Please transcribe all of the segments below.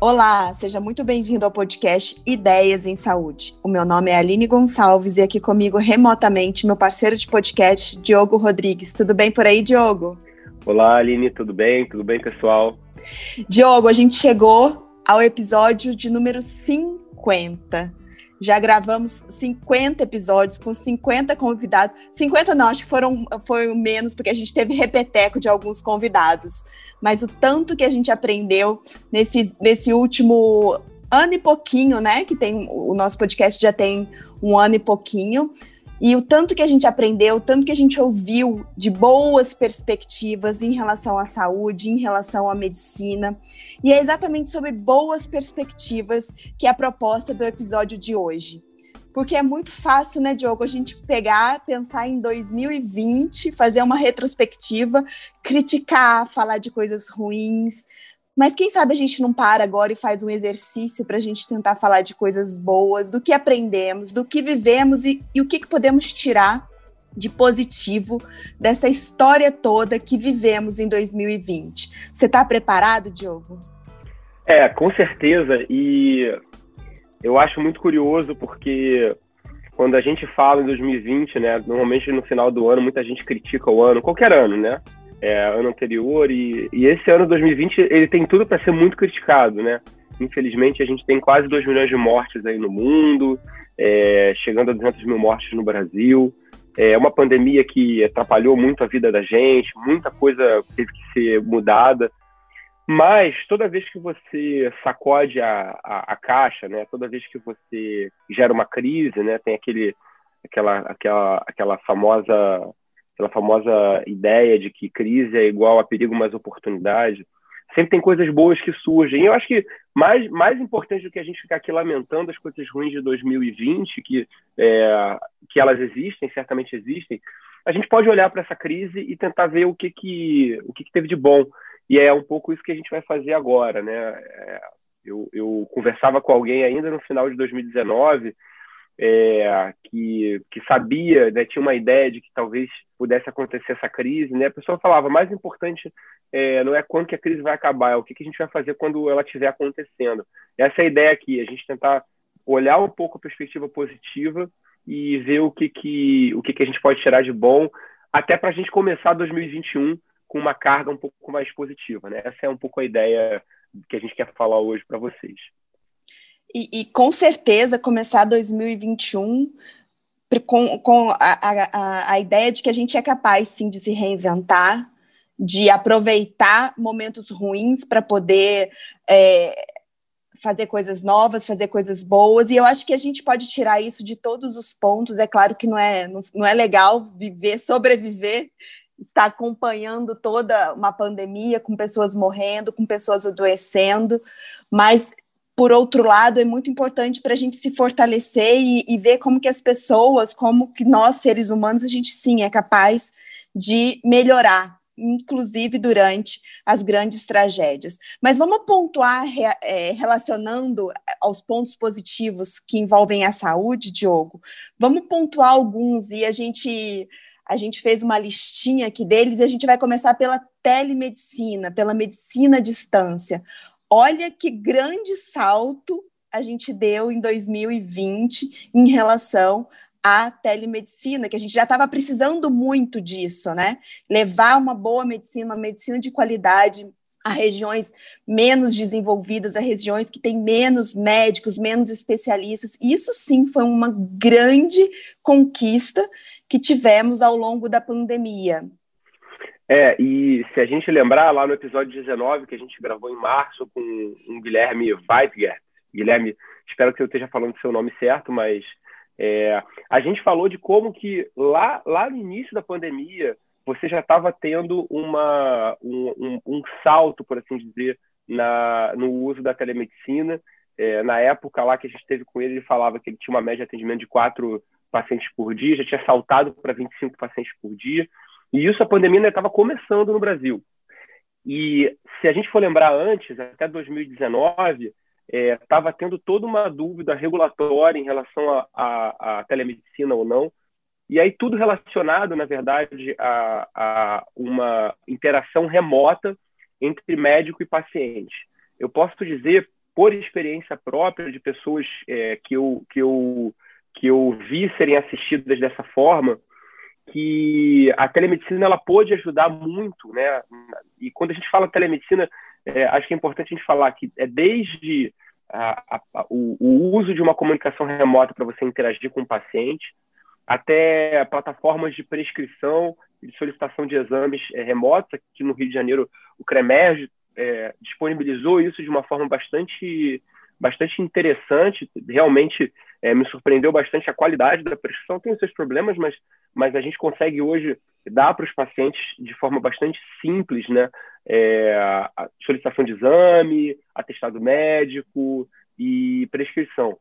Olá, seja muito bem-vindo ao podcast Ideias em Saúde. O meu nome é Aline Gonçalves e aqui comigo remotamente meu parceiro de podcast, Diogo Rodrigues. Tudo bem por aí, Diogo? Olá, Aline, tudo bem? Tudo bem, pessoal? Diogo, a gente chegou ao episódio de número 50. Já gravamos 50 episódios com 50 convidados. 50 não, acho que foram foi menos, porque a gente teve repeteco de alguns convidados. Mas o tanto que a gente aprendeu nesse, nesse último ano e pouquinho, né? Que tem o nosso podcast já tem um ano e pouquinho. E o tanto que a gente aprendeu, o tanto que a gente ouviu de boas perspectivas em relação à saúde, em relação à medicina. E é exatamente sobre boas perspectivas que é a proposta do episódio de hoje. Porque é muito fácil, né, Diogo, a gente pegar, pensar em 2020, fazer uma retrospectiva, criticar, falar de coisas ruins, mas quem sabe a gente não para agora e faz um exercício para a gente tentar falar de coisas boas, do que aprendemos, do que vivemos e, e o que, que podemos tirar de positivo dessa história toda que vivemos em 2020. Você está preparado, Diogo? É, com certeza. E eu acho muito curioso porque quando a gente fala em 2020, né, normalmente no final do ano muita gente critica o ano, qualquer ano, né? É, ano anterior e, e esse ano 2020 ele tem tudo para ser muito criticado, né? Infelizmente a gente tem quase 2 milhões de mortes aí no mundo, é, chegando a 200 mil mortes no Brasil. É uma pandemia que atrapalhou muito a vida da gente, muita coisa teve que ser mudada. Mas toda vez que você sacode a, a, a, caixa, né, toda vez que você gera uma crise, né, tem aquele, aquela, aquela, aquela famosa aquela famosa ideia de que crise é igual a perigo mais oportunidade. Sempre tem coisas boas que surgem. E eu acho que mais, mais importante do que a gente ficar aqui lamentando as coisas ruins de 2020, que, é, que elas existem, certamente existem, a gente pode olhar para essa crise e tentar ver o que, que, o que, que teve de bom. E é um pouco isso que a gente vai fazer agora. Né? É, eu, eu conversava com alguém ainda no final de 2019 é, que, que sabia, né, tinha uma ideia de que talvez pudesse acontecer essa crise, né? A pessoa falava, mais importante é, não é quando que a crise vai acabar, é o que, que a gente vai fazer quando ela estiver acontecendo. Essa é a ideia aqui, a gente tentar olhar um pouco a perspectiva positiva e ver o que, que, o que, que a gente pode tirar de bom, até para a gente começar 2021 com uma carga um pouco mais positiva, né? Essa é um pouco a ideia que a gente quer falar hoje para vocês. E, e, com certeza começar 2021 com, com a, a, a ideia de que a gente é capaz sim de se reinventar, de aproveitar momentos ruins para poder é, fazer coisas novas, fazer coisas boas, e eu acho que a gente pode tirar isso de todos os pontos. É claro que não é, não, não é legal viver, sobreviver, estar acompanhando toda uma pandemia, com pessoas morrendo, com pessoas adoecendo, mas por outro lado, é muito importante para a gente se fortalecer e, e, ver como que as pessoas, como que nós, seres humanos, a gente sim é capaz de melhorar, inclusive durante as grandes tragédias. Mas vamos pontuar é, relacionando aos pontos positivos que envolvem a saúde, Diogo. Vamos pontuar alguns e a gente a gente fez uma listinha aqui deles e a gente vai começar pela telemedicina, pela medicina à distância. Olha que grande salto a gente deu em 2020 em relação à telemedicina, que a gente já estava precisando muito disso, né? Levar uma boa medicina, uma medicina de qualidade a regiões menos desenvolvidas, a regiões que têm menos médicos, menos especialistas. Isso sim foi uma grande conquista que tivemos ao longo da pandemia. É, e se a gente lembrar lá no episódio 19, que a gente gravou em março com um Guilherme Weitgert, Guilherme, espero que eu esteja falando o seu nome certo, mas é, a gente falou de como que lá, lá no início da pandemia você já estava tendo uma, um, um, um, salto, por assim dizer, na, no uso da telemedicina. É, na época lá que a gente teve com ele, ele falava que ele tinha uma média de atendimento de quatro pacientes por dia, já tinha saltado para 25 pacientes por dia. E isso a pandemia ainda estava começando no Brasil. E se a gente for lembrar antes, até 2019, estava é, tendo toda uma dúvida regulatória em relação à telemedicina ou não. E aí tudo relacionado, na verdade, a, a uma interação remota entre médico e paciente. Eu posso dizer por experiência própria de pessoas é, que, eu, que, eu, que eu vi serem assistidas dessa forma, que a telemedicina ela pode ajudar muito, né? E quando a gente fala telemedicina, é, acho que é importante a gente falar que é desde a, a, o, o, uso de uma comunicação remota para você interagir com o paciente, até plataformas de prescrição e solicitação de exames é, remotos. Aqui no Rio de Janeiro, o CREMERG é, disponibilizou isso de uma forma bastante, bastante interessante. Realmente é, me surpreendeu bastante a qualidade da prescrição. Tem os seus problemas, mas, mas a gente consegue hoje dar para os pacientes de forma bastante simples, né? É, a solicitação de exame, atestado médico e prescrição.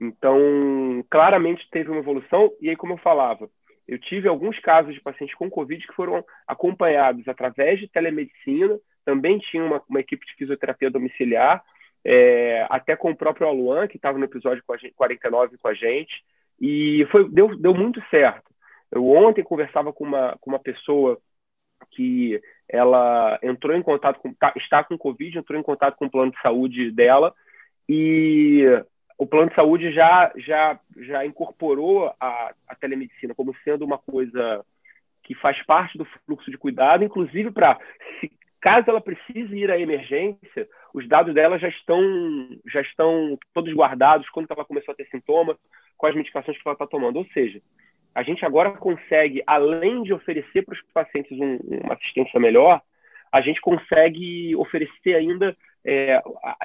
Então, claramente teve uma evolução. E aí, como eu falava, eu tive alguns casos de pacientes com Covid que foram acompanhados através de telemedicina, também tinha uma, uma equipe de fisioterapia domiciliar, é, até com o próprio Aluan, que estava no episódio 49 com a gente, e foi, deu, deu muito certo. Eu ontem conversava com uma, com uma pessoa que ela entrou em contato com, tá, está com Covid, entrou em contato com o plano de saúde dela, e o plano de saúde já, já, já incorporou a, a telemedicina como sendo uma coisa que faz parte do fluxo de cuidado, inclusive para, caso ela precise ir à emergência, os dados dela já estão, já estão todos guardados, quando ela começou a ter sintomas, quais medicações que ela está tomando. Ou seja, a gente agora consegue, além de oferecer para os pacientes um, uma assistência melhor, a gente consegue oferecer ainda é,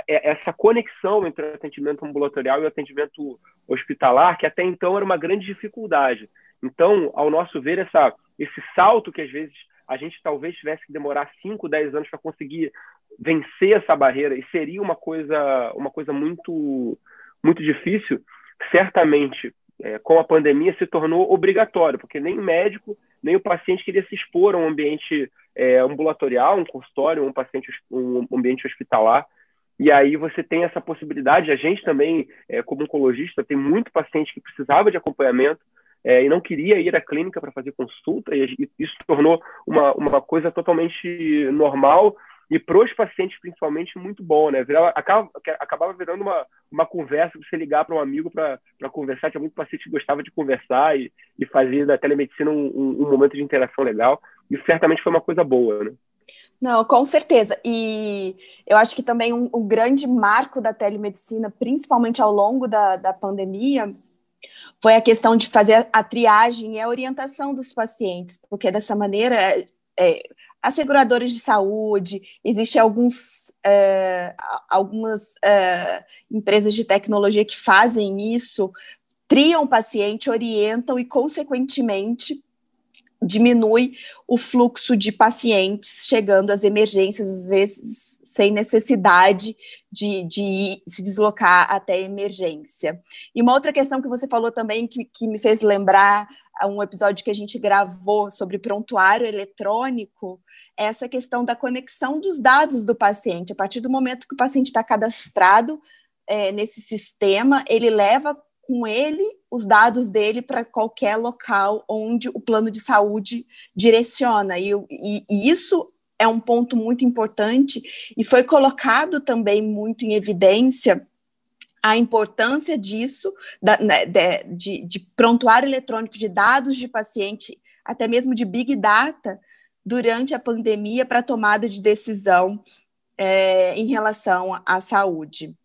é, essa conexão entre o atendimento ambulatorial e o atendimento hospitalar, que até então era uma grande dificuldade. Então, ao nosso ver, essa, esse salto que às vezes a gente talvez tivesse que demorar 5, 10 anos para conseguir vencer essa barreira, e seria uma coisa, uma coisa muito, muito difícil, certamente é, com a pandemia se tornou obrigatório, porque nem o médico, nem o paciente queria se expor a um ambiente é, ambulatorial, um consultório, um paciente, um ambiente hospitalar. E aí você tem essa possibilidade. A gente também, é, como oncologista, tem muito paciente que precisava de acompanhamento é, e não queria ir à clínica para fazer consulta, e isso tornou uma, uma coisa totalmente normal e para os pacientes principalmente muito bom, né? Virava, acaba, acabava virando uma, uma conversa, você ligar para um amigo para conversar, tinha muito paciente que gostava de conversar e, e fazer da telemedicina um, um, um, momento de interação legal, e certamente foi uma coisa boa, né? Não, com certeza. E eu acho que também um, um grande marco da telemedicina, principalmente ao longo da, da pandemia, foi a questão de fazer a triagem e a orientação dos pacientes, porque dessa maneira é, as seguradoras de saúde, existem alguns, é, algumas é, empresas de tecnologia que fazem isso, triam o paciente, orientam e, consequentemente, diminui o fluxo de pacientes chegando às emergências, às vezes sem necessidade de, de se deslocar até emergência. E uma outra questão que você falou também, que, que me fez lembrar um episódio que a gente gravou sobre prontuário eletrônico, essa questão da conexão dos dados do paciente. A partir do momento que o paciente está cadastrado é, nesse sistema, ele leva com ele os dados dele para qualquer local onde o plano de saúde direciona. E, e, e, isso é um ponto muito importante e foi colocado também muito em evidência a importância disso, da, né, de, de, de prontuário eletrônico de dados de paciente, até mesmo de big data, durante a pandemia para tomada de decisão é, em relação à saúde.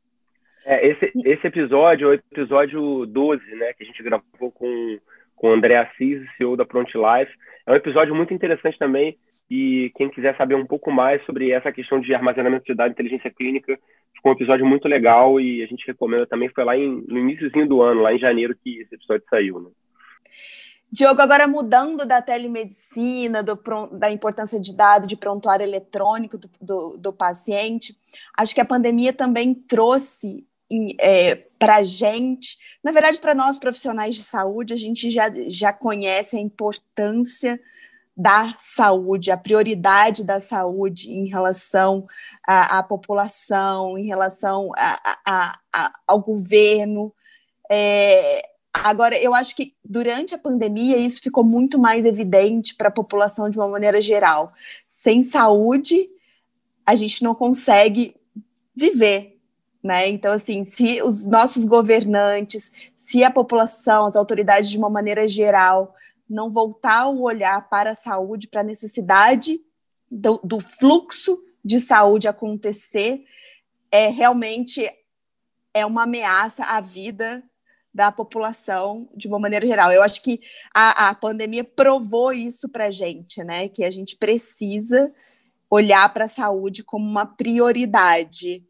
É, esse, esse episódio é o episódio 12, né, que a gente gravou com, com o André Assis, CEO da Pront Life. É um episódio muito interessante também e quem quiser saber um pouco mais sobre essa questão de armazenamento de dados, inteligência clínica, ficou um episódio muito legal e a gente recomenda também. Foi lá em, no iníciozinho do ano, lá em janeiro, que esse episódio saiu. Né? Diogo, agora mudando da telemedicina, do, da importância de dados, de prontuário eletrônico do, do, do paciente, acho que a pandemia também trouxe é, para a gente, na verdade, para nós profissionais de saúde, a gente já, já conhece a importância da saúde, a prioridade da saúde em relação à, à população, em relação a, a, a, ao governo. É, Agora, eu acho que durante a pandemia isso ficou muito mais evidente para a população de uma maneira geral. Sem saúde, a gente não consegue viver. Né? Então, assim, se os nossos governantes, se a população, as autoridades de uma maneira geral, não voltar o olhar para a saúde, para a necessidade do, do fluxo de saúde acontecer, é realmente é uma ameaça à vida da população de uma maneira geral. Eu acho que a, a pandemia provou isso para a gente, né? Que a gente precisa olhar para a saúde como uma prioridade.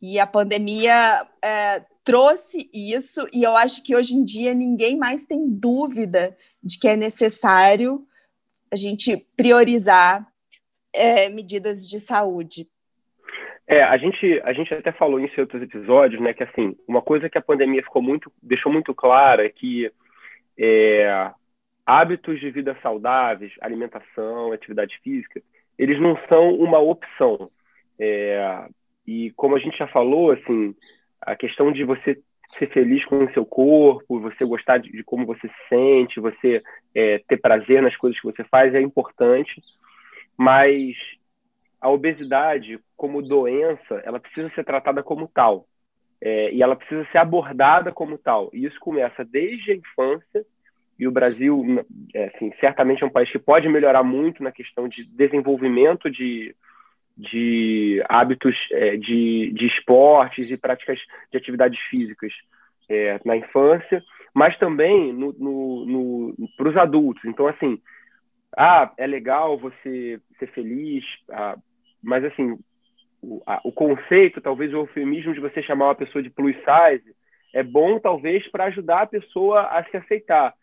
E a pandemia é, trouxe isso, e eu acho que hoje em dia ninguém mais tem dúvida de que é necessário a gente priorizar é, medidas de saúde. É, a gente, a gente até falou isso em outros episódios, né? Que assim, uma coisa que a pandemia ficou muito, deixou muito clara é que é, hábitos de vida saudáveis, alimentação, atividade física, eles não são uma opção. É, e como a gente já falou, assim, a questão de você ser feliz com o seu corpo, você gostar de, de como você se sente, você é, ter prazer nas coisas que você faz é importante, mas a obesidade, como doença, ela precisa ser tratada como tal. É, e ela precisa ser abordada como tal. E isso começa desde a infância, e o Brasil, assim, certamente é um país que pode melhorar muito na questão de desenvolvimento de, de hábitos é, de, de esportes e práticas de atividades físicas é, na infância, mas também no, no, no para os adultos. Então, assim, ah, é legal você ser feliz, ah, mas assim, o, a, o conceito, talvez o eufemismo de você chamar uma pessoa de plus size, é bom talvez para ajudar a pessoa a se aceitar.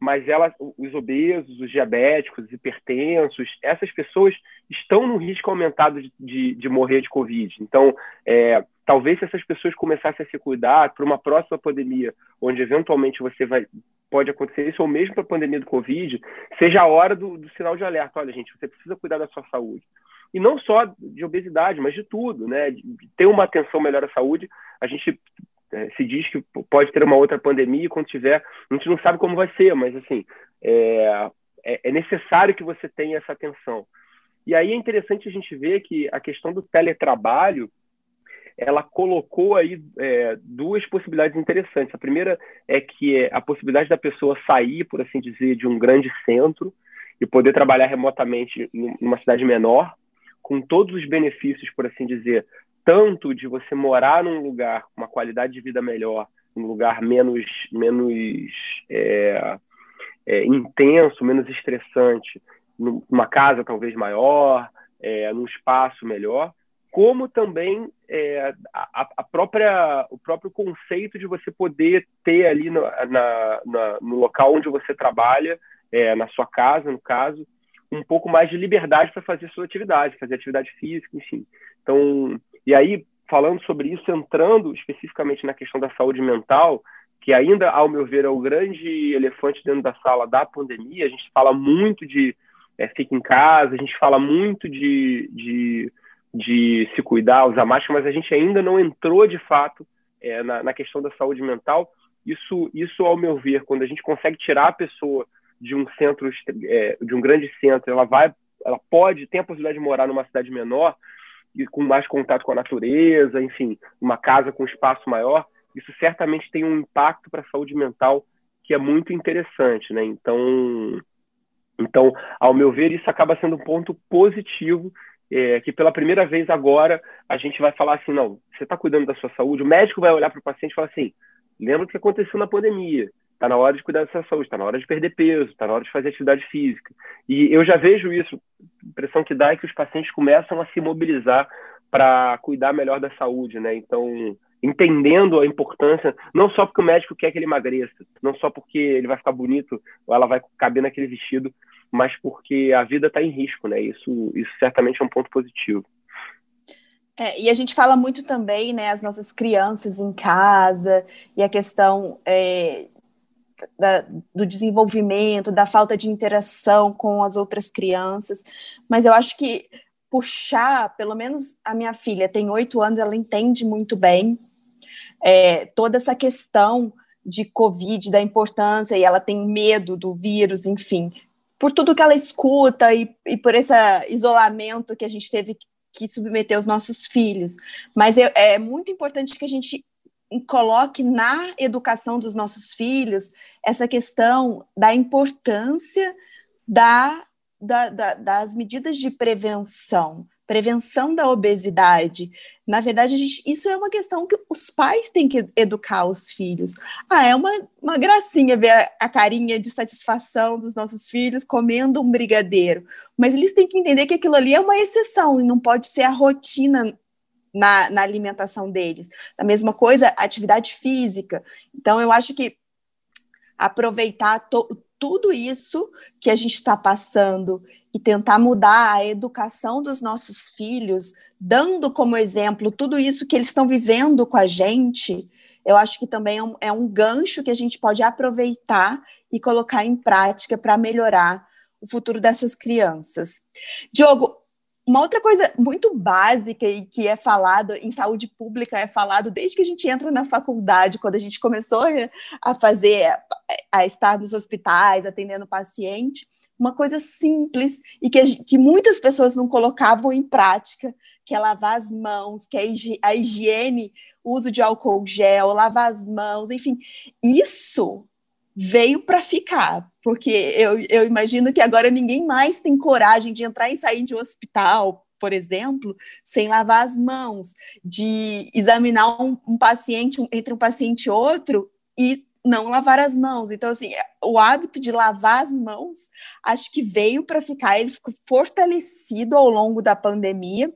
Mas ela, os obesos, os diabéticos, os hipertensos, essas pessoas estão no risco aumentado de, de, de morrer de Covid. Então, é, talvez se essas pessoas começassem a se cuidar para uma próxima pandemia, onde eventualmente você vai pode acontecer isso, ou mesmo para a pandemia do Covid, seja a hora do, do sinal de alerta. Olha, gente, você precisa cuidar da sua saúde e não só de obesidade, mas de tudo, né? De ter uma atenção melhor à saúde. A gente é, se diz que pode ter uma outra pandemia e quando tiver, a gente não sabe como vai ser, mas assim, é, é, é necessário que você tenha essa atenção. E aí é interessante a gente ver que a questão do teletrabalho, ela colocou aí é, duas possibilidades interessantes. A primeira é que é a possibilidade da pessoa sair, por assim dizer, de um grande centro e poder trabalhar remotamente numa cidade menor, com todos os benefícios, por assim dizer, tanto de você morar num lugar com uma qualidade de vida melhor, um lugar menos, menos é, é, intenso, menos estressante, numa casa talvez maior, é, num espaço melhor, como também é, a, a, própria, o próprio conceito de você poder ter ali no, na, na, no local onde você trabalha, é, na sua casa, no caso, um pouco mais de liberdade para fazer sua atividade, fazer atividade física, enfim. Então, e aí, falando sobre isso, entrando especificamente na questão da saúde mental, que ainda, ao meu ver, é o grande elefante dentro da sala da pandemia, a gente fala muito de é, fica em casa, a gente fala muito de, de, de se cuidar, usar máscara, mas a gente ainda não entrou de fato é, na, na questão da saúde mental. Isso, isso, ao meu ver, quando a gente consegue tirar a pessoa de um centro, é, de um grande centro, ela vai, ela pode, tem a possibilidade de morar numa cidade menor e com mais contato com a natureza, enfim, uma casa com espaço maior, isso certamente tem um impacto para a saúde mental que é muito interessante, né? Então, então, ao meu ver, isso acaba sendo um ponto positivo é, que pela primeira vez agora a gente vai falar assim, não, você está cuidando da sua saúde, o médico vai olhar para o paciente e falar assim, lembra o que aconteceu na pandemia, Está na hora de cuidar da sua saúde, está na hora de perder peso, está na hora de fazer atividade física. E eu já vejo isso, impressão que dá é que os pacientes começam a se mobilizar para cuidar melhor da saúde, né? Então, entendendo a importância, não só porque o médico quer que ele emagreça, não só porque ele vai ficar bonito ou ela vai caber naquele vestido, mas porque a vida está em risco, né? Isso, isso certamente é um ponto positivo. É, e a gente fala muito também, né, as nossas crianças em casa e a questão é, da, do desenvolvimento, da falta de interação com as outras crianças, mas eu acho que puxar, pelo menos a minha filha tem oito anos, ela entende muito bem é, toda essa questão de Covid, da importância, e ela tem medo do vírus, enfim, por tudo que ela escuta e, e por esse isolamento que a gente teve que submeter os nossos filhos. Mas é, é muito importante que a gente coloque na educação dos nossos filhos essa questão da importância da, da, da, das medidas de prevenção, prevenção da obesidade. Na verdade, gente, isso é uma questão que os pais têm que educar os filhos. Ah, é uma, uma gracinha ver a, a carinha de satisfação dos nossos filhos comendo um brigadeiro, mas eles têm que entender que aquilo ali é uma exceção e não pode ser a rotina na, na alimentação deles. A mesma coisa, atividade física. Então, eu acho que aproveitar tudo isso que a gente está passando e tentar mudar a educação dos nossos filhos, dando como exemplo tudo isso que eles estão vivendo com a gente, eu acho que também é um, é um gancho que a gente pode aproveitar e colocar em prática para melhorar o futuro dessas crianças. Diogo, uma outra coisa muito básica e que é falado em saúde pública, é falado desde que a gente entra na faculdade, quando a gente começou a fazer, a estar nos hospitais, atendendo paciente, uma coisa simples e que, que muitas pessoas não colocavam em prática, que é lavar as mãos, que é a higiene, uso de álcool gel, lavar as mãos, enfim, isso veio para ficar, porque eu, eu imagino que agora ninguém mais tem coragem de entrar e sair de um hospital, por exemplo, sem lavar as mãos, de examinar um, um paciente um, entre um paciente e outro e não lavar as mãos. Então, assim, o hábito de lavar as mãos, acho que veio para ficar, ele ficou fortalecido ao longo da pandemia,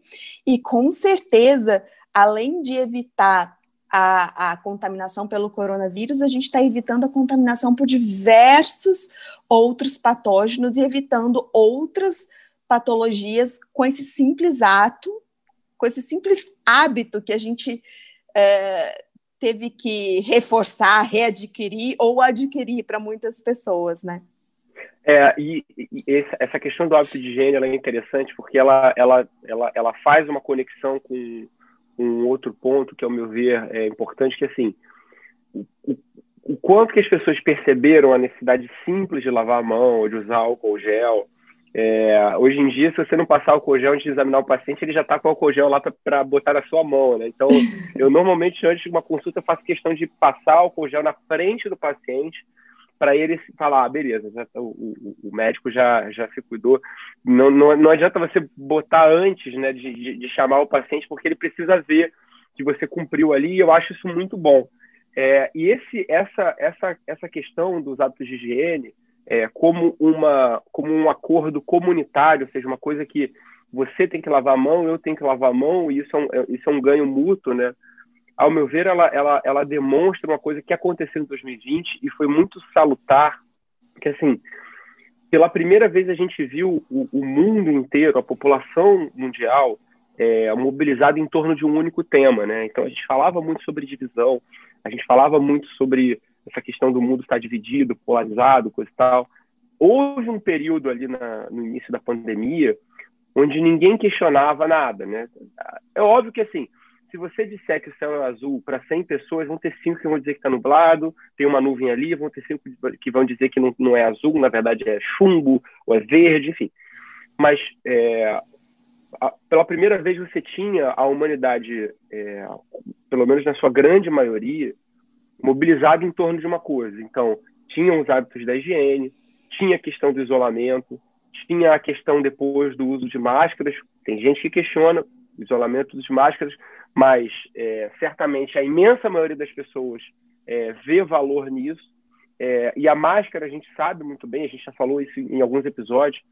e com certeza, além de evitar a, a contaminação pelo coronavírus, a gente está evitando a contaminação por diversos outros patógenos e evitando outras patologias com esse simples ato, com esse simples hábito que a gente é, teve que reforçar, readquirir ou adquirir para muitas pessoas, né? É, e, e, essa questão do hábito de higiene é interessante porque ela, ela, ela, ela faz uma conexão com um outro ponto que, ao meu ver, é importante, que assim, o, o quanto que as pessoas perceberam a necessidade simples de lavar a mão, de usar álcool gel. É, hoje em dia, se você não passar álcool gel antes de examinar o paciente, ele já está com álcool gel lá para botar na sua mão, né? Então, eu normalmente, antes de uma consulta, faço questão de passar álcool gel na frente do paciente, para ele falar, ah, beleza, já, tá, o, o, o, médico já, já se cuidou. Não, não, não adianta você botar antes né, de, de, de, chamar o paciente, porque ele precisa ver que você cumpriu ali, e eu acho isso muito bom. É, e esse, essa, essa, essa questão dos hábitos de higiene, é, como, uma, como um acordo comunitário, ou seja, uma coisa que você tem que lavar a mão, eu tenho que lavar a mão, e isso é um, é, isso é um ganho mútuo, né? Ao meu ver, ela, ela, ela demonstra uma coisa que aconteceu em 2020 e foi muito salutar, que assim, pela primeira vez a gente viu o, o mundo inteiro, a população mundial, é, mobilizada em torno de um único tema, né? Então a gente falava muito sobre divisão, a gente falava muito sobre essa questão do mundo estar dividido, polarizado, coisa e tal. Houve um período ali na, no início da pandemia onde ninguém questionava nada, né? É óbvio que assim, se você disser que o céu é azul para 100 pessoas, vão ter cinco que vão dizer que está nublado, tem uma nuvem ali, vão ter cinco que vão dizer que não, não é azul, na verdade é chumbo ou é verde, enfim. Mas é, a, pela primeira vez você tinha a humanidade, é, pelo menos na sua grande maioria, mobilizada em torno de uma coisa. Então, tinham os hábitos da higiene, tinha a questão do isolamento, tinha a questão depois do uso de máscaras. Tem gente que questiona o isolamento das máscaras, mas é, certamente a imensa maioria das pessoas é, vê valor nisso. É, e a máscara, a gente sabe muito bem, a gente já falou isso em alguns episódios,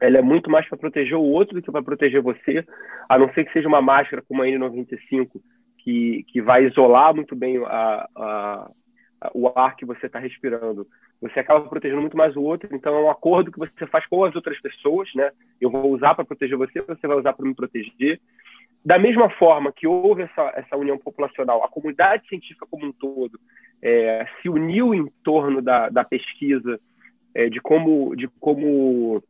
ela é muito mais para proteger o outro do que para proteger você, a não ser que seja uma máscara como a N95, que, que vai isolar muito bem a, a, a, o ar que você está respirando. Você acaba protegendo muito mais o outro, então é um acordo que você faz com as outras pessoas, né? Eu vou usar para proteger você, você vai usar para me proteger. Da mesma forma que houve essa, essa união populacional, a comunidade científica como um todo é, se uniu em torno da, da pesquisa, é, de como de como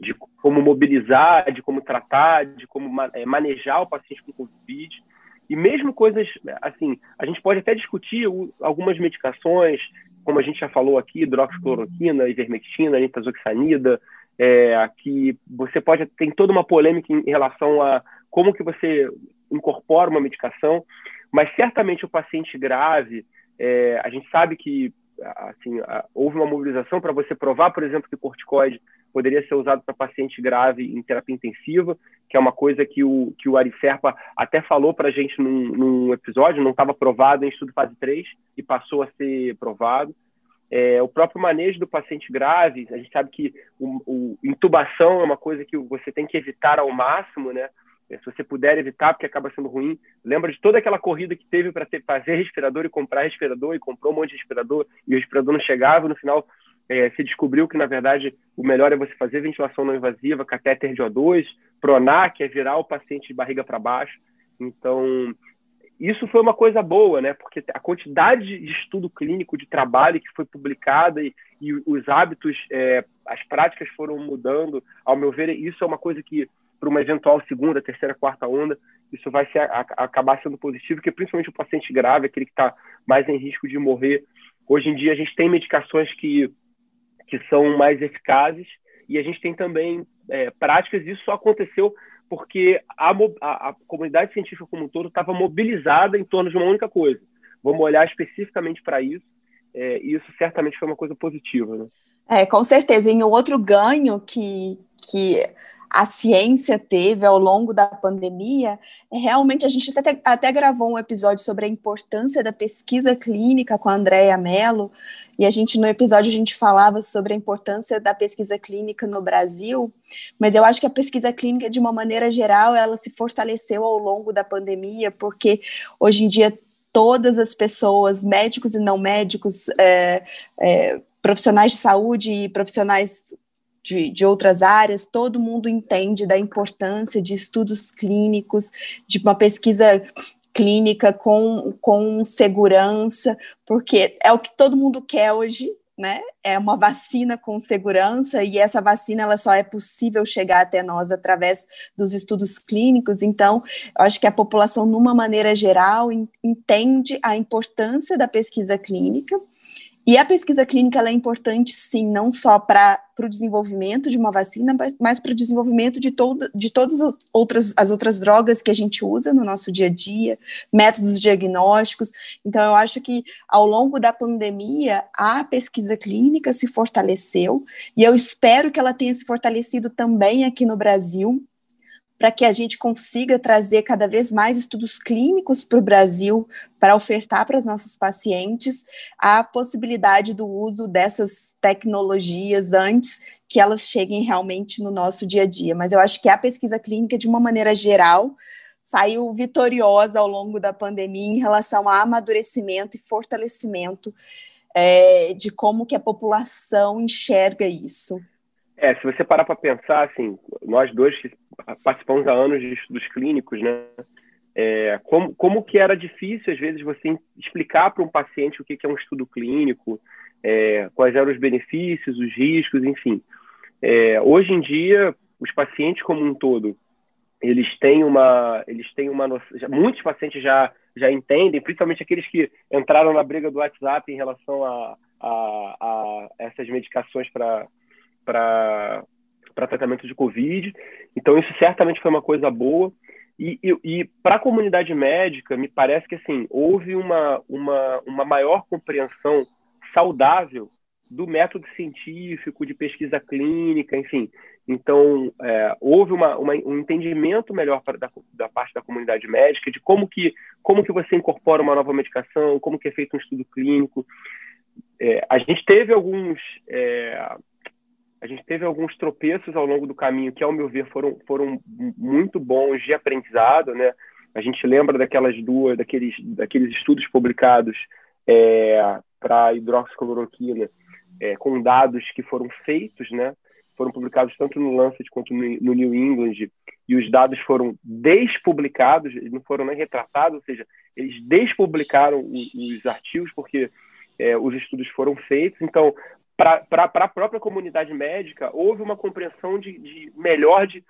de como mobilizar, de como tratar, de como é, manejar o paciente com Covid. E mesmo coisas assim, a gente pode até discutir algumas medicações, como a gente já falou aqui, hidroxicloroquina, ivermectina, nitazoxanida, é, que você pode tem toda uma polêmica em relação a como que você incorpora uma medicação, mas certamente o paciente grave, é, a gente sabe que assim, houve uma mobilização para você provar, por exemplo, que corticoide poderia ser usado para paciente grave em terapia intensiva, que é uma coisa que o, que o Ari Serpa até falou para a gente num, num, episódio, não estava provado em estudo fase 3 e passou a ser provado. É, o próprio manejo do paciente grave, a gente sabe que o, o, intubação é uma coisa que você tem que evitar ao máximo, né? É, se você puder evitar, porque acaba sendo ruim. Lembra de toda aquela corrida que teve para fazer respirador e comprar respirador, e comprou um monte de respirador, e o respirador não chegava, e no final é, se descobriu que, na verdade, o melhor é você fazer ventilação não invasiva, catéter de O2, pronar, que é virar o paciente de barriga para baixo. Então, isso foi uma coisa boa, né? Porque a quantidade de estudo clínico, de trabalho que foi publicada e, e os hábitos, é, as práticas foram mudando. Ao meu ver, isso é uma coisa que para uma eventual segunda, terceira, quarta onda, isso vai ser, a, acabar sendo positivo, porque principalmente o paciente grave, aquele que está mais em risco de morrer. Hoje em dia a gente tem medicações que, que são mais eficazes e a gente tem também é, práticas, isso só aconteceu porque a, a, a comunidade científica como um todo estava mobilizada em torno de uma única coisa. Vamos olhar especificamente para isso, é, e isso certamente foi uma coisa positiva. Né? É, com certeza. E um outro ganho que, que a ciência teve ao longo da pandemia, é realmente a gente até, até gravou um episódio sobre a importância da pesquisa clínica com a Andrea Mello, e a gente no episódio a gente falava sobre a importância da pesquisa clínica no Brasil, mas eu acho que a pesquisa clínica de uma maneira geral ela se fortaleceu ao longo da pandemia, porque hoje em dia todas as pessoas, médicos e não médicos, é, é, profissionais de saúde e profissionais de, de outras áreas, todo mundo entende da importância de estudos clínicos, de uma pesquisa clínica com, com segurança, porque é o que todo mundo quer hoje, né? É uma vacina com segurança e essa vacina ela só é possível chegar até nós através dos estudos clínicos. Então, eu acho que a população, numa maneira geral, entende a importância da pesquisa clínica e a pesquisa clínica é importante, sim, não só para o desenvolvimento de uma vacina, mas para o desenvolvimento de, todo, de todas as outras, as outras drogas que a gente usa no nosso dia a dia, métodos diagnósticos. Então, eu acho que ao longo da pandemia, a pesquisa clínica se fortaleceu, e eu espero que ela tenha se fortalecido também aqui no Brasil, para que a gente consiga trazer cada vez mais estudos clínicos para o Brasil, para ofertar para os nossos pacientes a possibilidade do uso dessas tecnologias antes que elas cheguem realmente no nosso dia a dia. Mas eu acho que a pesquisa clínica, de uma maneira geral, saiu vitoriosa ao longo da pandemia em relação a amadurecimento e fortalecimento é, de como que a população enxerga isso. É, se você parar para pensar, assim, nós dois participamos há anos de estudos clínicos, né? É, como, como que era difícil, às vezes, você explicar para um paciente o que, que é um estudo clínico, é, quais eram os benefícios, os riscos, enfim. É, hoje em dia, os pacientes como um todo, eles têm uma, eles têm uma noção, muitos pacientes já, já entendem, principalmente aqueles que entraram na briga do WhatsApp em relação a, a, a essas medicações para para tratamento de Covid. Então, isso certamente foi uma coisa boa. E, e, e para a comunidade médica, me parece que assim houve uma, uma, uma maior compreensão saudável do método científico, de pesquisa clínica, enfim. Então, é, houve uma, uma, um entendimento melhor pra, da, da, parte da comunidade médica de como que, como que você incorpora uma nova medicação, como que é feito um estudo clínico. É, a gente teve alguns, é, a gente teve alguns tropeços ao longo do caminho que, ao meu ver, foram, foram muito bons de aprendizado, né? A gente lembra daquelas duas, daqueles, daqueles estudos publicados é, para hidroxicloroquina é, com dados que foram feitos, né? Foram publicados tanto no Lancet quanto no, New England e os dados foram despublicados, não foram nem retratados, ou seja, eles despublicaram os, os artigos porque é, os estudos foram feitos. Então, para a própria comunidade médica, houve uma compreensão de, de melhor de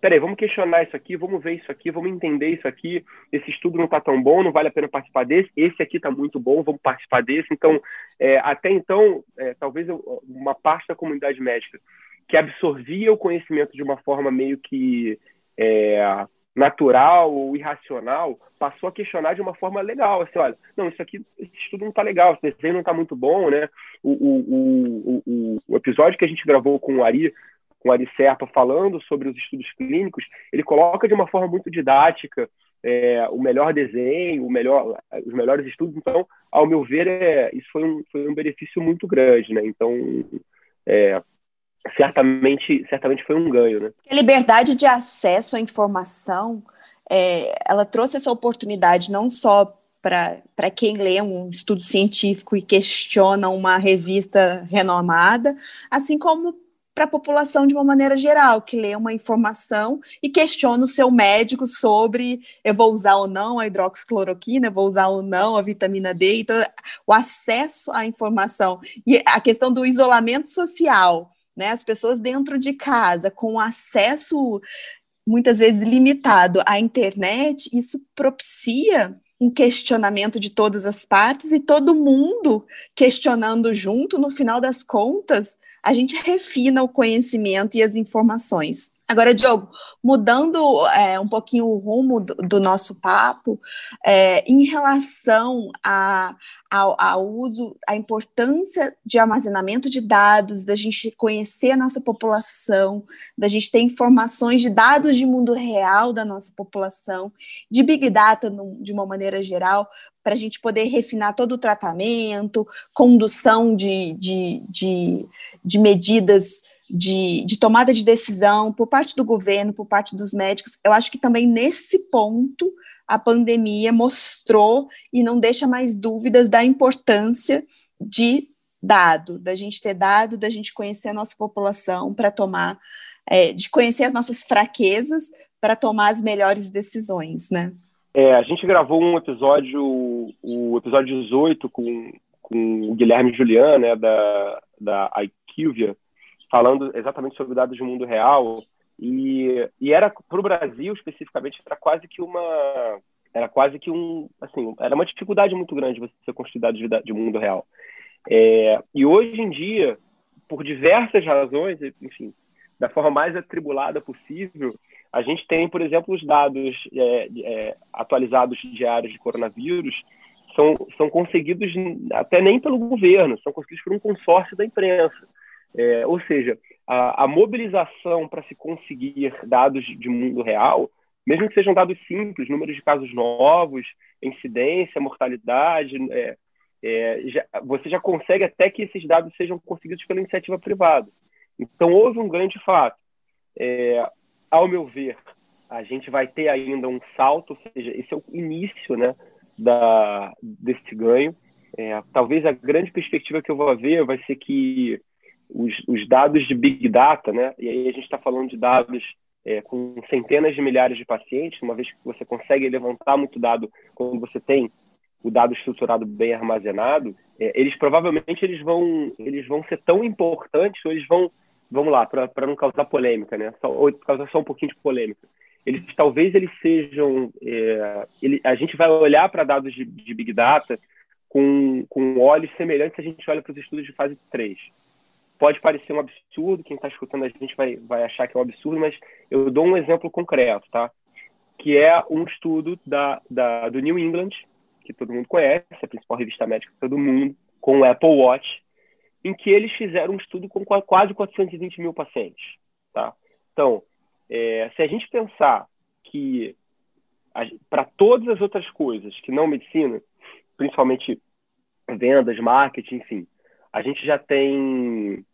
peraí, vamos questionar isso aqui, vamos ver isso aqui, vamos entender isso aqui. Esse estudo não está tão bom, não vale a pena participar desse. Esse aqui está muito bom, vamos participar desse. Então, é, até então, é, talvez uma parte da comunidade médica que absorvia o conhecimento de uma forma meio que é, natural ou irracional, passou a questionar de uma forma legal, assim, olha, não, isso aqui, esse estudo não está legal, esse desenho não está muito bom, né? O, o, o, o, episódio que a gente gravou com o Ari, com o Ari Serpa, falando sobre os estudos clínicos, ele coloca de uma forma muito didática é, o melhor desenho, o melhor, os melhores estudos. Então, ao meu ver, é, isso foi um, foi um benefício muito grande, né? Então, é, certamente, certamente foi um ganho, né? A liberdade de acesso à informação, é, ela trouxe essa oportunidade não só para quem lê um estudo científico e questiona uma revista renomada, assim como para a população de uma maneira geral, que lê uma informação e questiona o seu médico sobre eu vou usar ou não a hidroxicloroquina, eu vou usar ou não a vitamina D, então o acesso à informação e a questão do isolamento social, né? As pessoas dentro de casa com acesso muitas vezes limitado à internet, isso propicia um questionamento de todas as partes e todo mundo questionando junto, no final das contas, a gente refina o conhecimento e as informações. Agora, Diogo, mudando é, um pouquinho o rumo do, do nosso papo, é, em relação a, ao, uso, a importância de armazenamento de dados, da gente conhecer a nossa população, da gente ter informações de dados de mundo real da nossa população, de Big Data no, de uma maneira geral, para a gente poder refinar todo o tratamento, condução de, de, de, de medidas de, de, tomada de decisão por parte do governo, por parte dos médicos. Eu acho que também nesse ponto a pandemia mostrou e não deixa mais dúvidas da importância de dado, da gente ter dado, da gente conhecer a nossa população para tomar, é, de conhecer as nossas fraquezas para tomar as melhores decisões, né? É, a gente gravou um episódio, o episódio 18, com, com o Guilherme Julian, né, da, da IQVIA, falando exatamente sobre dados do mundo real. E, e era para o Brasil especificamente era quase que uma era quase que um assim era uma dificuldade muito grande você construir dados de, de mundo real. É, e hoje em dia, por diversas razões, enfim, da forma mais atribulada possível, a gente tem, por exemplo, os dados é, é, atualizados diários de coronavírus são, são conseguidos até nem pelo governo, são conseguidos por um consórcio da imprensa. É, ou seja, a, a mobilização para se conseguir dados de mundo real, mesmo que sejam dados simples, números de casos novos, incidência, mortalidade, é, é, já, você já consegue até que esses dados sejam conseguidos pela iniciativa privada. Então, houve um grande fato. É, ao meu ver, a gente vai ter ainda um salto, ou seja, esse é o início né, da, desse ganho. É, talvez a grande perspectiva que eu vou ver vai ser que os, os dados de Big Data, né, e aí a gente está falando de dados é, com centenas de milhares de pacientes, uma vez que você consegue levantar muito dado quando você tem o dado estruturado bem armazenado, é, eles provavelmente eles vão, eles vão ser tão importantes, ou eles vão vamos lá, para não causar polêmica, né? Só, ou causar só um pouquinho de polêmica. Eles talvez eles sejam. É, ele, a gente vai olhar para dados de, de, Big Data com, com olhos semelhantes se a gente olha para os estudos de fase 3. Pode parecer um absurdo, quem está escutando a gente vai, vai achar que é um absurdo, mas eu dou um exemplo concreto, tá? Que é um estudo da, da, do New England, que todo mundo conhece, a principal revista médica do mundo, com o Apple Watch, em que eles fizeram um estudo com quase 420 mil pacientes. Tá? Então, é, se a gente pensar que para todas as outras coisas que não medicina, principalmente vendas, marketing, enfim, a gente já tem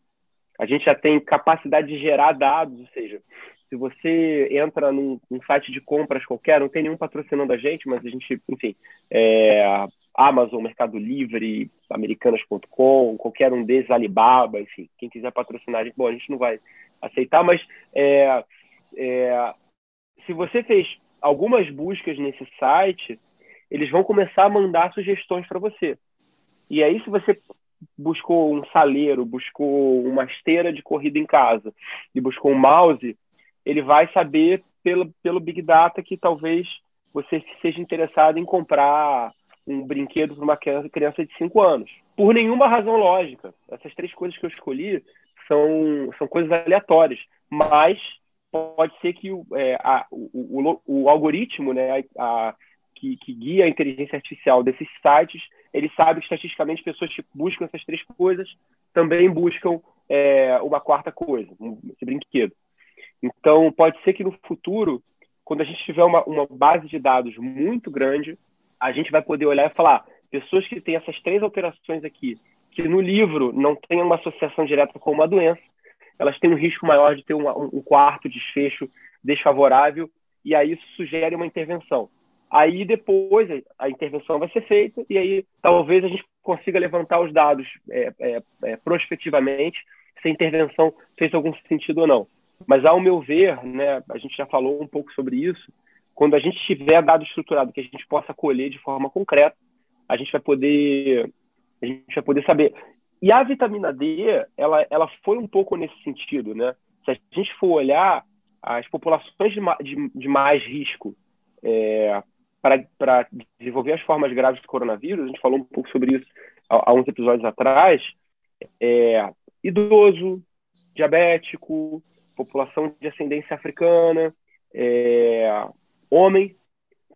a gente já tem capacidade de gerar dados, ou seja, se você entra num, num site de compras qualquer, não tem nenhum patrocinando a gente, mas a gente, enfim, é, Amazon, Mercado Livre, Americanas.com, qualquer um desses, Alibaba, enfim, quem quiser patrocinar a gente, bom, a gente não vai aceitar, mas é, é, se você fez algumas buscas nesse site, eles vão começar a mandar sugestões para você. E aí, se você buscou um saleiro, buscou uma esteira de corrida em casa e buscou um mouse, ele vai saber pelo, pelo Big Data que talvez você seja interessado em comprar um brinquedo para uma criança, de 5 anos. Por nenhuma razão lógica. Essas três coisas que eu escolhi são, são coisas aleatórias, mas pode ser que o, é, a, o, o, o, algoritmo né, a, que, que, guia a inteligência artificial desses sites, ele sabe que estatisticamente pessoas que buscam essas três coisas também buscam é, uma quarta coisa, esse brinquedo. Então, pode ser que no futuro, quando a gente tiver uma, uma base de dados muito grande, a gente vai poder olhar e falar, pessoas que têm essas três alterações aqui, que no livro não tem uma associação direta com uma doença, elas têm um risco maior de ter uma, um quarto desfecho desfavorável, e aí isso sugere uma intervenção. Aí depois a intervenção vai ser feita, e aí talvez a gente consiga levantar os dados é, é, é, prospectivamente se a intervenção fez algum sentido ou não. Mas, ao meu ver, né, a gente já falou um pouco sobre isso, quando a gente tiver dado estruturado que a gente possa colher de forma concreta, a gente vai poder a gente vai poder saber. E a vitamina D, ela, ela foi um pouco nesse sentido, né? Se a gente for olhar as populações de, de, de mais risco é, para desenvolver as formas graves do coronavírus, a gente falou um pouco sobre isso há, há uns episódios atrás, é, idoso, diabético, população de ascendência africana, é, homem,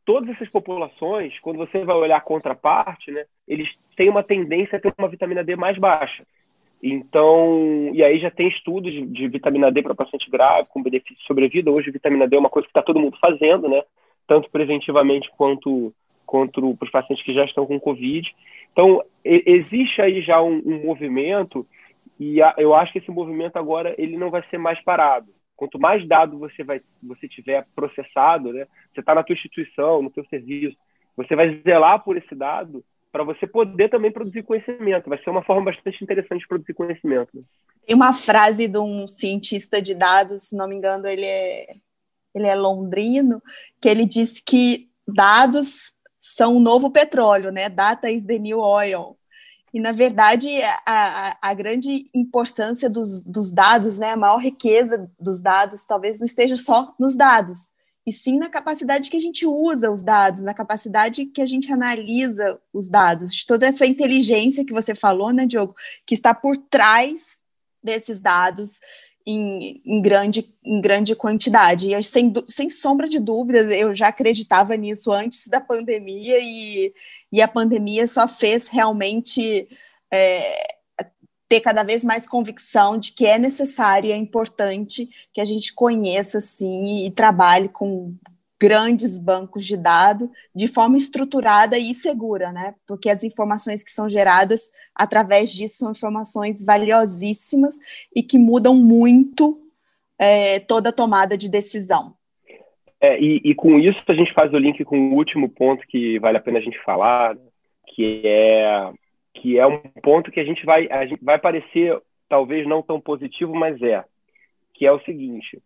todas essas populações, quando você vai olhar a contraparte, né, eles têm uma tendência a ter uma vitamina D mais baixa. Então, e aí já tem estudos de, de vitamina D para paciente grave, com benefício de sobrevida. Hoje, vitamina D é uma coisa que está todo mundo fazendo, né? Tanto preventivamente quanto, para os pacientes que já estão com Covid. Então, existe aí já um, um movimento, e a, eu acho que esse movimento agora ele não vai ser mais parado. Quanto mais dado você vai você tiver processado, né? Você está na tua instituição, no teu serviço, você vai zelar por esse dado para você poder também produzir conhecimento. Vai ser uma forma bastante interessante de produzir conhecimento. Né? Tem uma frase de um cientista de dados, se não me engano, ele é ele é londrino, que ele disse que dados são o novo petróleo, né? Data is the new oil. E, na verdade, a, a, a grande importância dos, dos, dados, né, a maior riqueza dos dados, talvez não esteja só nos dados, e sim na capacidade que a gente usa os dados, na capacidade que a gente analisa os dados, de toda essa inteligência que você falou, né, Diogo, que está por trás desses dados, em, em, grande, em grande quantidade. E sem, sem sombra de dúvidas, eu já acreditava nisso antes da pandemia, e, e a pandemia só fez realmente é, ter cada vez mais convicção de que é necessário e é importante que a gente conheça assim, e trabalhe com grandes bancos de dados de forma estruturada e segura, né? Porque as informações que são geradas através disso são informações valiosíssimas e que mudam muito é, toda a tomada de decisão. É, e, e, com isso a gente faz o link com o último ponto que vale a pena a gente falar, que é que é um ponto que a gente vai a gente vai parecer talvez não tão positivo, mas é que é o seguinte: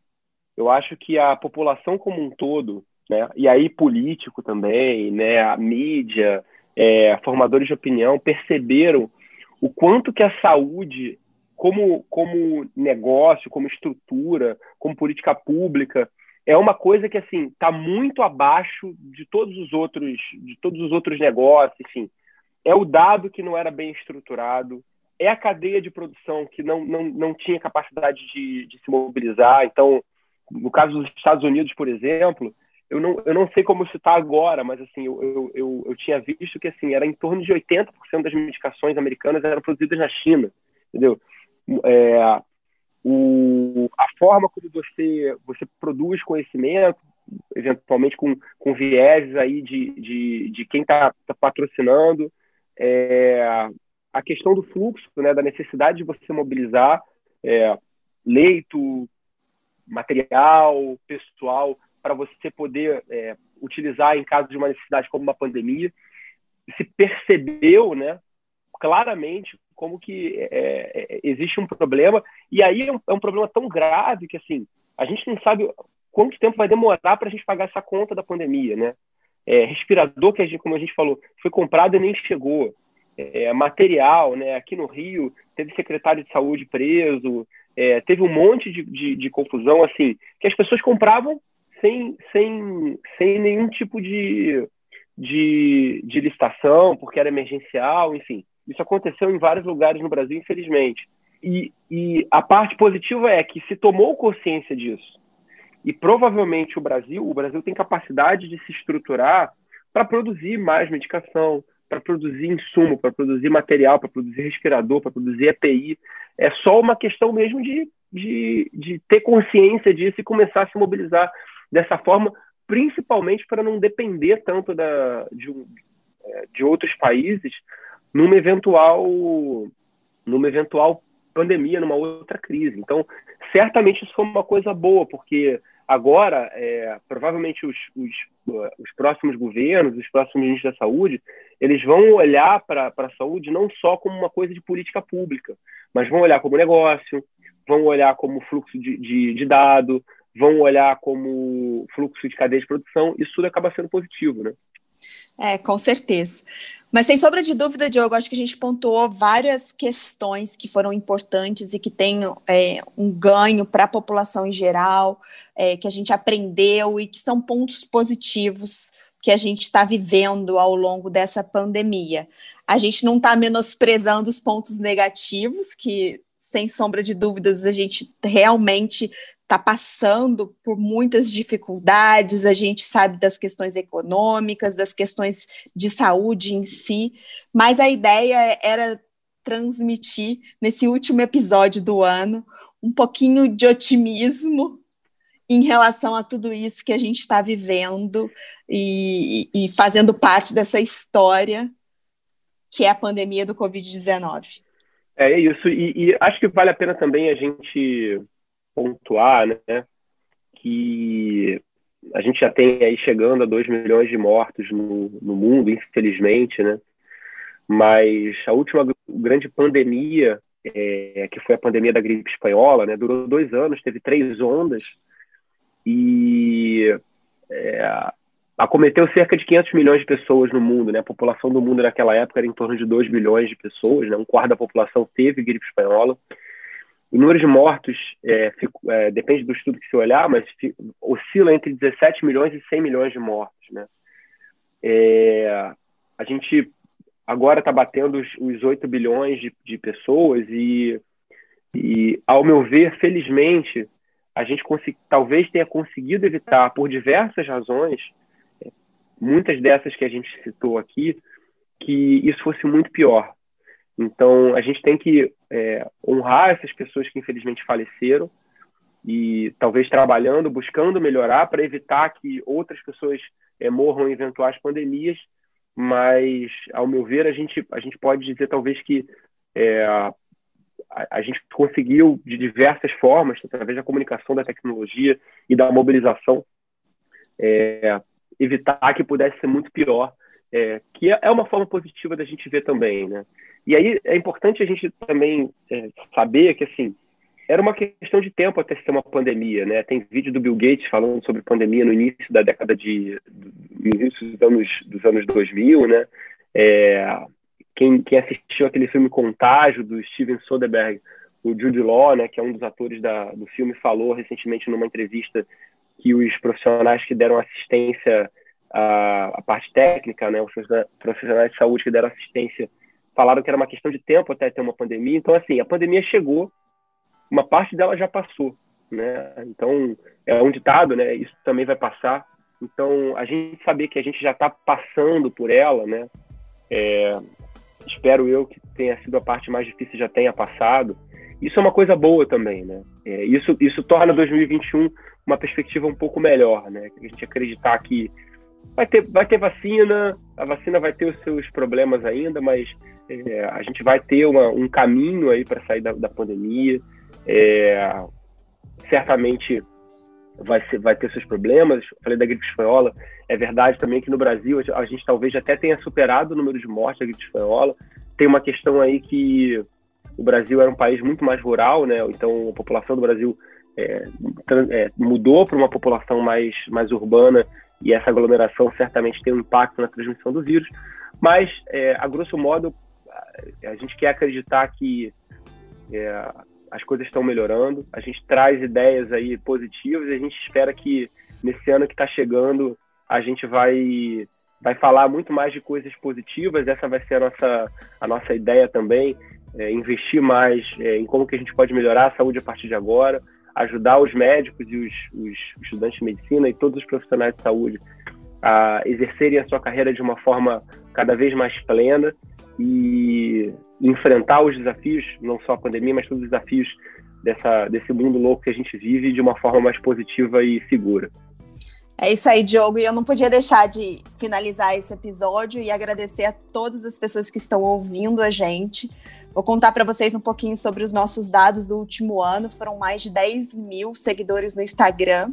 eu acho que a população como um todo, né, e aí político também, né, a mídia, é, formadores de opinião, perceberam o quanto que a saúde, como, como negócio, como estrutura, como política pública, é uma coisa que assim está muito abaixo de todos os outros, de todos os outros negócios, enfim. É o dado que não era bem estruturado, é a cadeia de produção que não, não, não tinha capacidade de, de se mobilizar. Então, no caso dos Estados Unidos, por exemplo, eu não, eu não sei como está agora, mas assim, eu, eu, eu, eu, tinha visto que assim, era em torno de 80% das medicações americanas eram produzidas na China, entendeu? É, o, a forma como você, você produz conhecimento, eventualmente com, com viés aí de, de, de quem está tá patrocinando, é, a questão do fluxo, né, da necessidade de você mobilizar é, leito, material, pessoal, para você poder é, utilizar em caso de uma necessidade como uma pandemia. Se percebeu, né, claramente como que é, é, existe um problema e aí é um, é um, problema tão grave que assim a gente não sabe quanto tempo vai demorar para a gente pagar essa conta da pandemia, né? É, respirador que a gente, como a gente falou, foi comprado e nem chegou. Material, né? Aqui no Rio teve secretário de saúde preso, é, teve um monte de, de, de, confusão, assim, que as pessoas compravam sem, sem, sem nenhum tipo de, de, de licitação, porque era emergencial, enfim. Isso aconteceu em vários lugares no Brasil, infelizmente. e, e a parte positiva é que se tomou consciência disso. E provavelmente o Brasil, o Brasil tem capacidade de se estruturar para produzir mais medicação, para produzir insumo, para produzir material, para produzir respirador, para produzir EPI. É só uma questão mesmo de, de, de ter consciência disso e começar a se mobilizar dessa forma, principalmente para não depender tanto da, de, é, de outros países numa eventual, numa eventual pandemia, numa outra crise. Então, certamente isso foi uma coisa boa, porque agora, é, provavelmente os, os, os, próximos governos, os próximos ministros da saúde, eles vão olhar para a saúde não só como uma coisa de política pública, mas vão olhar como negócio, vão olhar como fluxo de, de, de dado, vão olhar como fluxo de cadeia de produção, isso tudo acaba sendo positivo, né? É, com certeza. Mas sem sombra de dúvida, Diogo, acho que a gente pontuou várias questões que foram importantes e que têm é, um ganho para a população em geral, é, que a gente aprendeu e que são pontos positivos que a gente está vivendo ao longo dessa pandemia. A gente não está menosprezando os pontos negativos, que sem sombra de dúvidas a gente realmente está passando por muitas dificuldades, a gente sabe das questões econômicas, das questões de saúde em si, mas a ideia era transmitir nesse último episódio do ano um pouquinho de otimismo em relação a tudo isso que a gente está vivendo e, e, fazendo parte dessa história que é a pandemia do Covid-19. É isso, e, e acho que vale a pena também a gente pontuar, né, que a gente já tem aí chegando a 2 milhões de mortos no, no mundo, infelizmente, né? Mas a última grande pandemia, é, que foi a pandemia da gripe espanhola, né, durou dois anos, teve três ondas e é, acometeu cerca de 500 milhões de pessoas no mundo, né? A população do mundo naquela época era em torno de 2 bilhões de pessoas, né? Um quarto da população teve gripe espanhola. O número de mortos é, fico, é, depende do estudo que se olhar, mas fico, oscila entre 17 milhões e 100 milhões de mortos. Né? É, a gente agora está batendo os, os 8 bilhões de, de pessoas e, e, ao meu ver, felizmente, a gente talvez tenha conseguido evitar, por diversas razões, muitas dessas que a gente citou aqui, que isso fosse muito pior. Então, a gente tem que é, honrar essas pessoas que infelizmente faleceram e talvez trabalhando, buscando melhorar para evitar que outras pessoas é, morram em eventuais pandemias. Mas, ao meu ver, a gente, a gente pode dizer talvez que é, a, a, gente conseguiu, de diversas formas, através da comunicação, da tecnologia e da mobilização, é, evitar que pudesse ser muito pior, é, que é uma forma positiva da gente ver também, né? E aí é importante a gente também é, saber que, assim, era uma questão de tempo até ser uma pandemia, né? Tem vídeo do Bill Gates falando sobre pandemia no início da década de... no início dos anos, dos anos 2000, né? É, quem, quem assistiu aquele filme Contágio, do Steven Soderbergh, o Jude Law, né, que é um dos atores da, do filme, falou recentemente numa entrevista que os profissionais que deram assistência à, à parte técnica, né, os profissionais de saúde que deram assistência falaram que era uma questão de tempo até ter uma pandemia. Então, assim, a pandemia chegou, uma parte dela já passou, né? Então, é um ditado, né? Isso também vai passar. Então, a gente saber que a gente já está passando por ela, né? É, espero eu que tenha sido a parte mais difícil já tenha passado. Isso é uma coisa boa também, né? É, isso, isso torna 2021 uma perspectiva um pouco melhor, né? A gente acreditar que vai ter, vai ter vacina, a vacina vai ter os seus problemas ainda, mas é, a gente vai ter uma, um caminho aí para sair da, da pandemia. É, certamente vai, ser, vai ter seus problemas. Falei da gripe espanhola. É verdade também que no Brasil a gente talvez até tenha superado o número de mortes da gripe espanhola. Tem uma questão aí que o Brasil era um país muito mais rural, né? Então a população do Brasil é, é, mudou para uma população mais, mais urbana e essa aglomeração certamente tem um impacto na transmissão do vírus. Mas, é, a grosso modo, a gente quer acreditar que é, as coisas estão melhorando, a gente traz ideias aí positivas e a gente espera que nesse ano que está chegando a gente vai vai falar muito mais de coisas positivas. Essa vai ser a nossa a nossa ideia também é, investir mais é, em como que a gente pode melhorar a saúde a partir de agora, ajudar os médicos e os, os estudantes de medicina e todos os profissionais de saúde a exercerem a sua carreira de uma forma cada vez mais plena e enfrentar os desafios, não só a pandemia, mas todos os desafios dessa, desse mundo louco que a gente vive de uma forma mais positiva e segura. É isso aí, Diogo. E eu não podia deixar de finalizar esse episódio e agradecer a todas as pessoas que estão ouvindo a gente. Vou contar para vocês um pouquinho sobre os nossos dados do último ano. Foram mais de 10 mil seguidores no Instagram.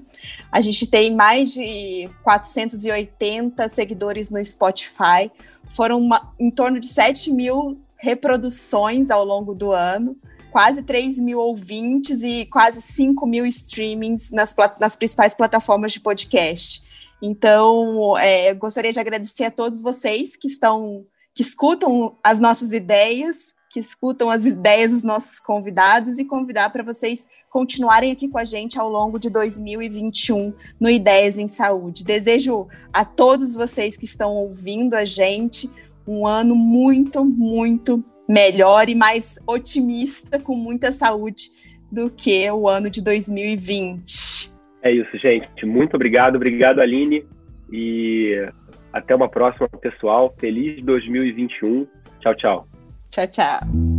A gente tem mais de 480 seguidores no Spotify. Foram uma, em torno de 7 mil reproduções ao longo do ano quase 3 mil ouvintes e quase 5 mil streamings nas, nas principais plataformas de podcast. Então, é, gostaria de agradecer a todos vocês que estão, que escutam as nossas ideias, que escutam as ideias dos nossos convidados e convidar para vocês continuarem aqui com a gente ao longo de 2021 no Ideias em Saúde. Desejo a todos vocês que estão ouvindo a gente um ano muito, muito melhor e mais otimista, com muita saúde, do que o ano de 2020. É isso, gente. Muito obrigado. Obrigado, Aline. E até uma próxima, pessoal. Feliz 2021. Tchau, tchau. Tchau, tchau.